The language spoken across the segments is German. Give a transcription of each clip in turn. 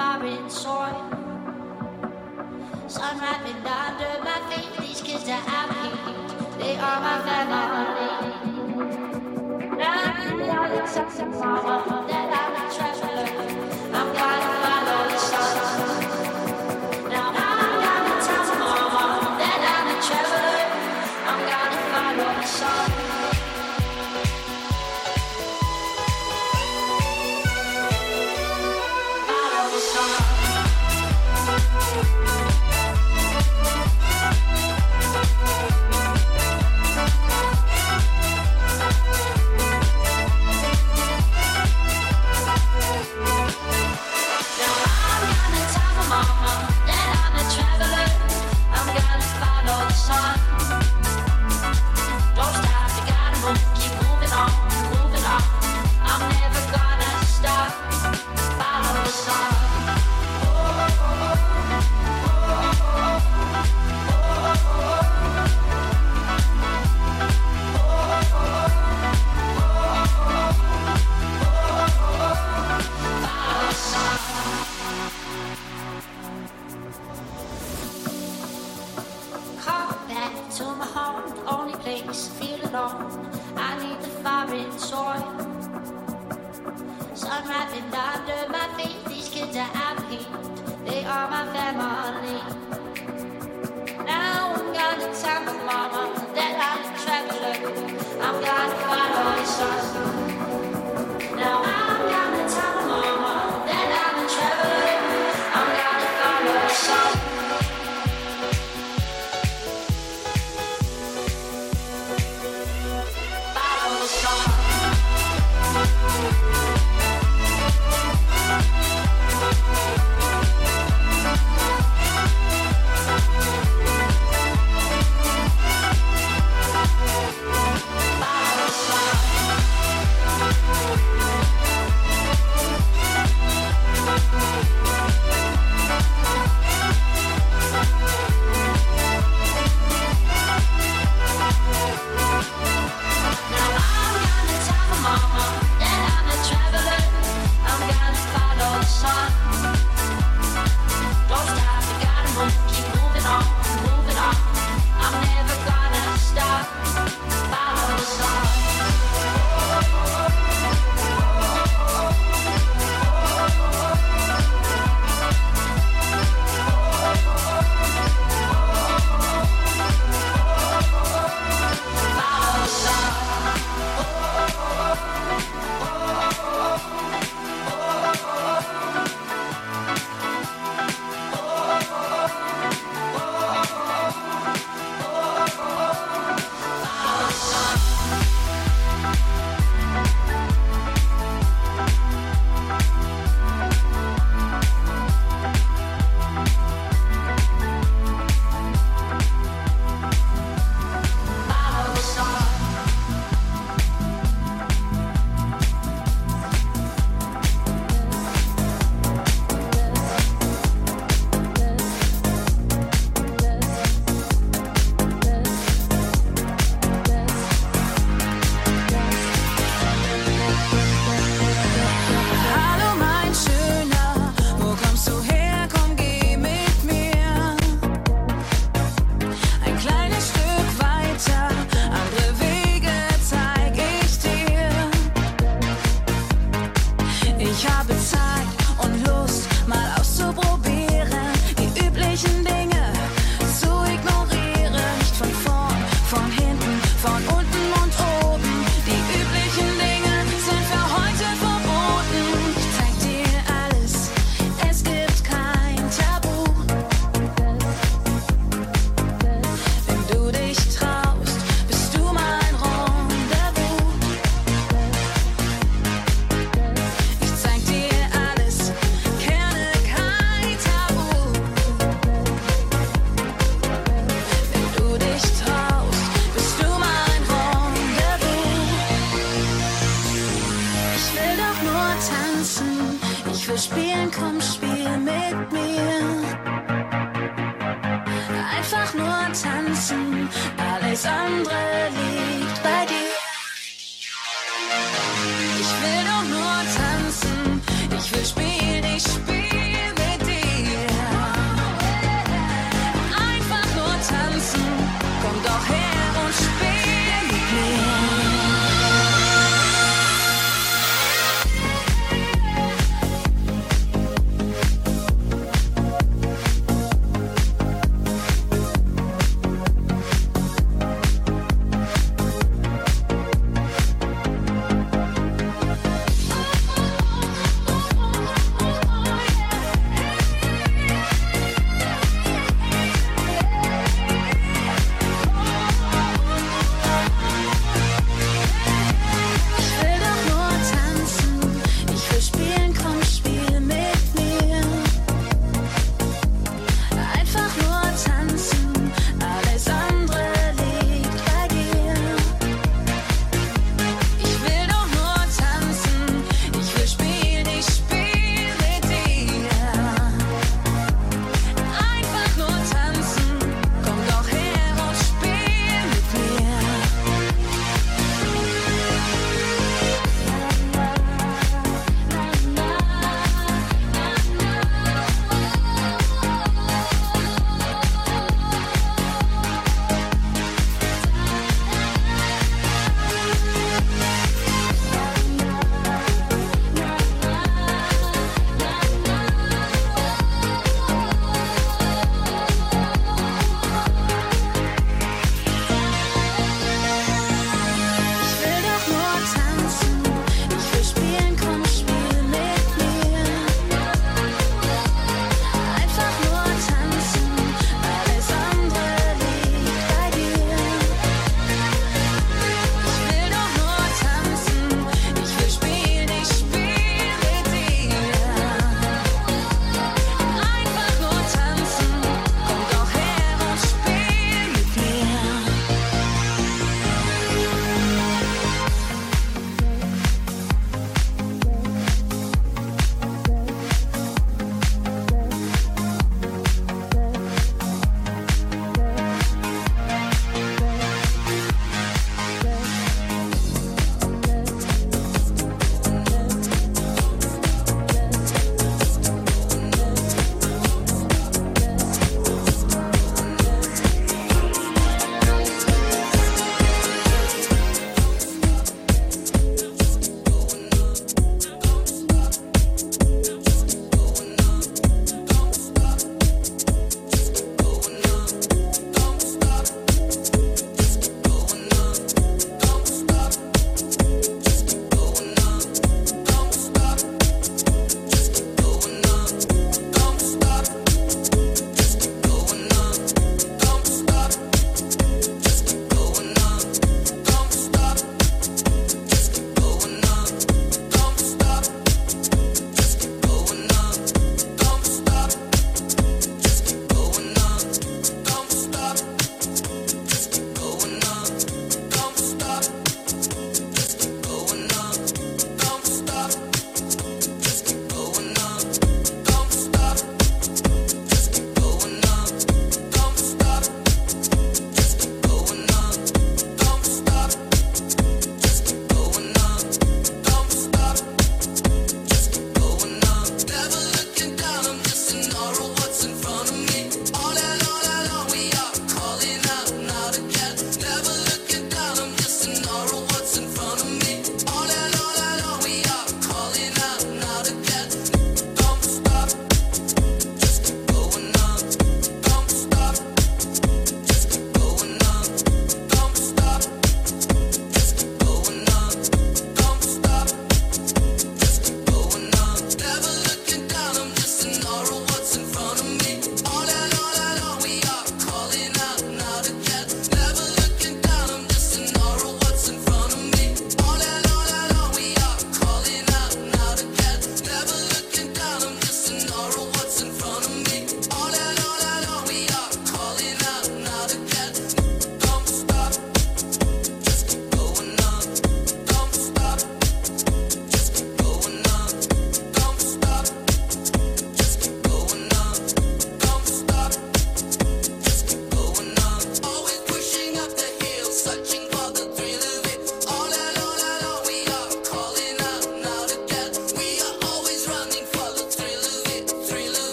foreign soil. Sun wrapping under my feet, these kids are I feed, they are my family. Now I'm the other side of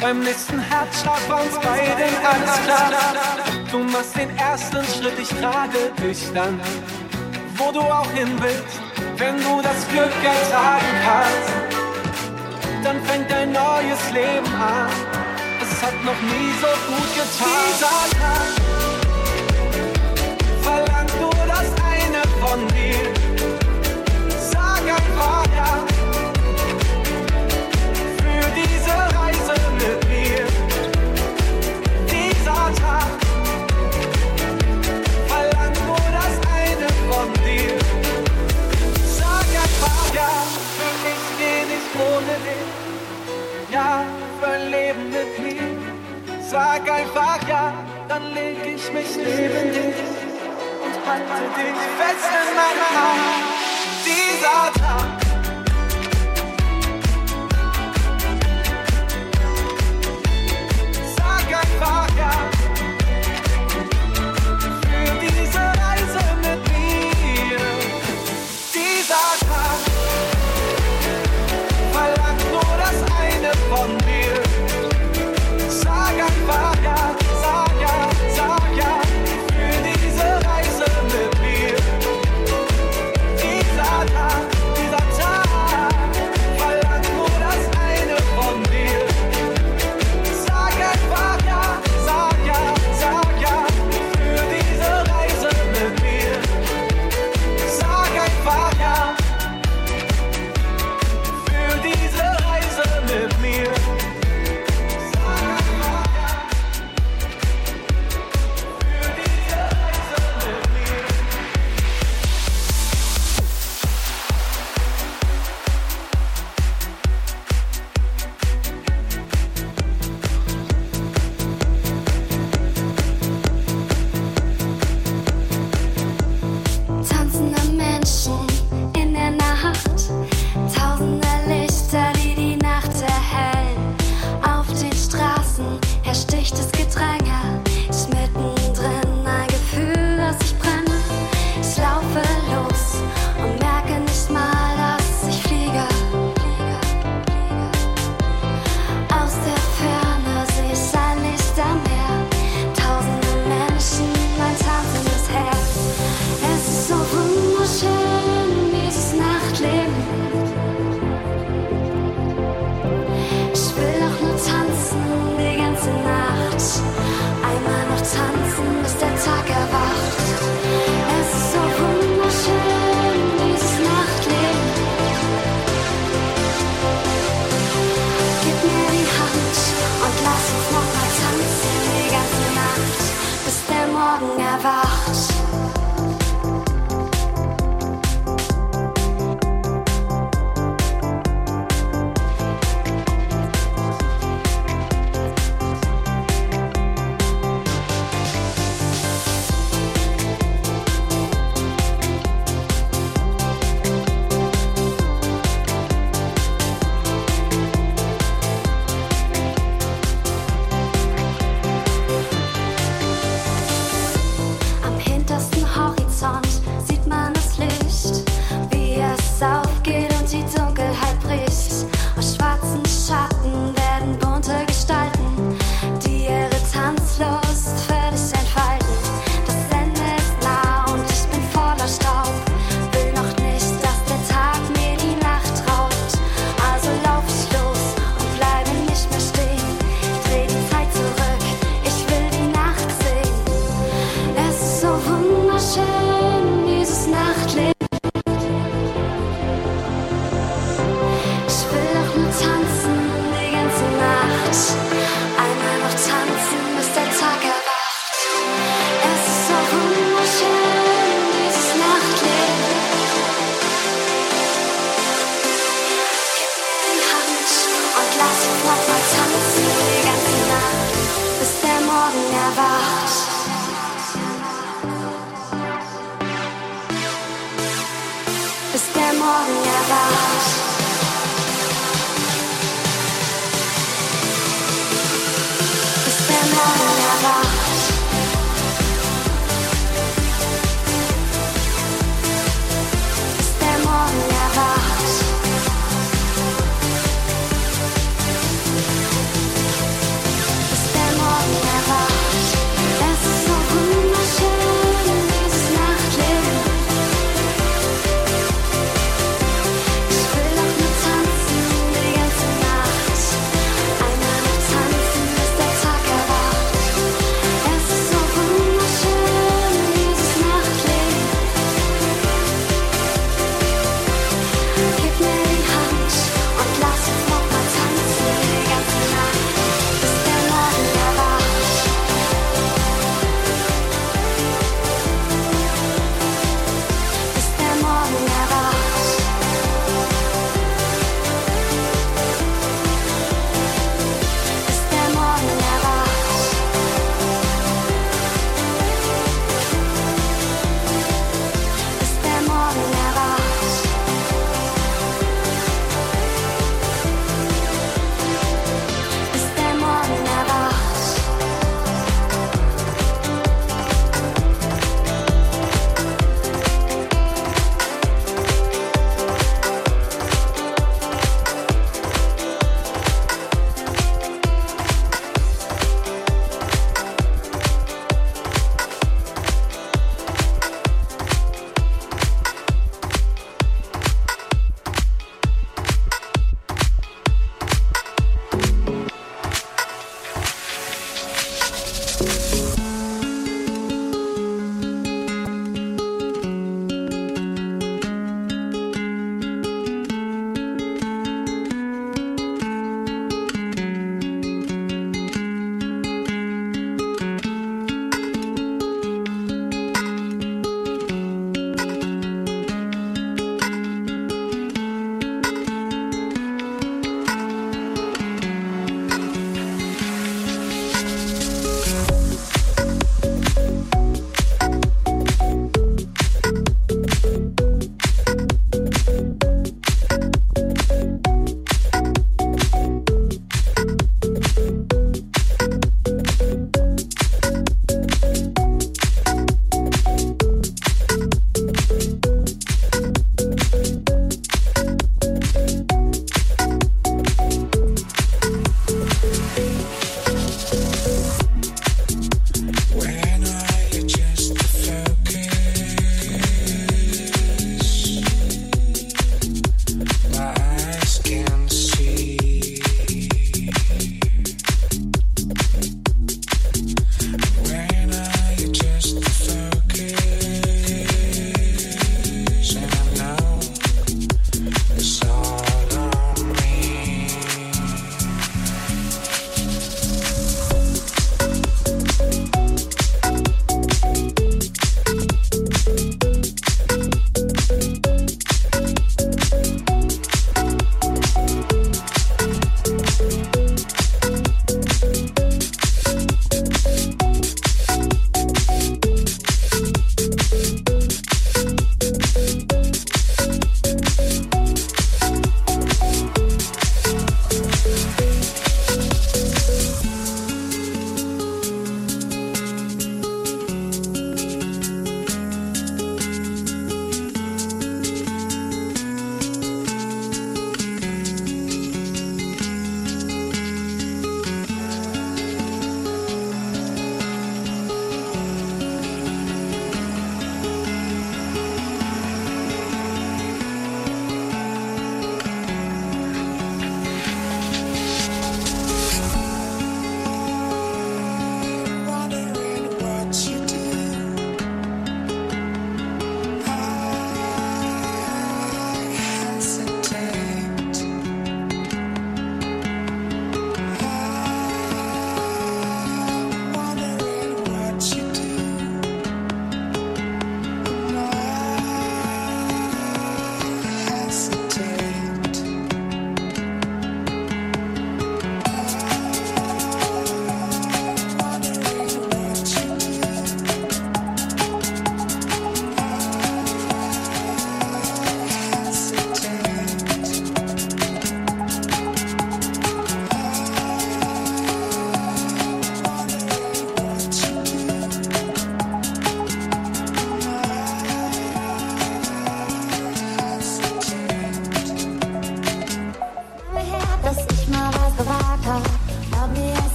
Beim nächsten Herzschlag war uns beiden alles klar. Du machst den ersten Schritt, ich trage dich dann, wo du auch hin willst. Wenn du das Glück ertragen kannst, dann fängt dein neues Leben an. Es hat noch nie so gut getan. Dieser Tag verlangt nur das eine von dir. Sag einfach ja, dann leg ich mich neben dich und halte dich fest in meiner Hand. Dieser Tag. I time.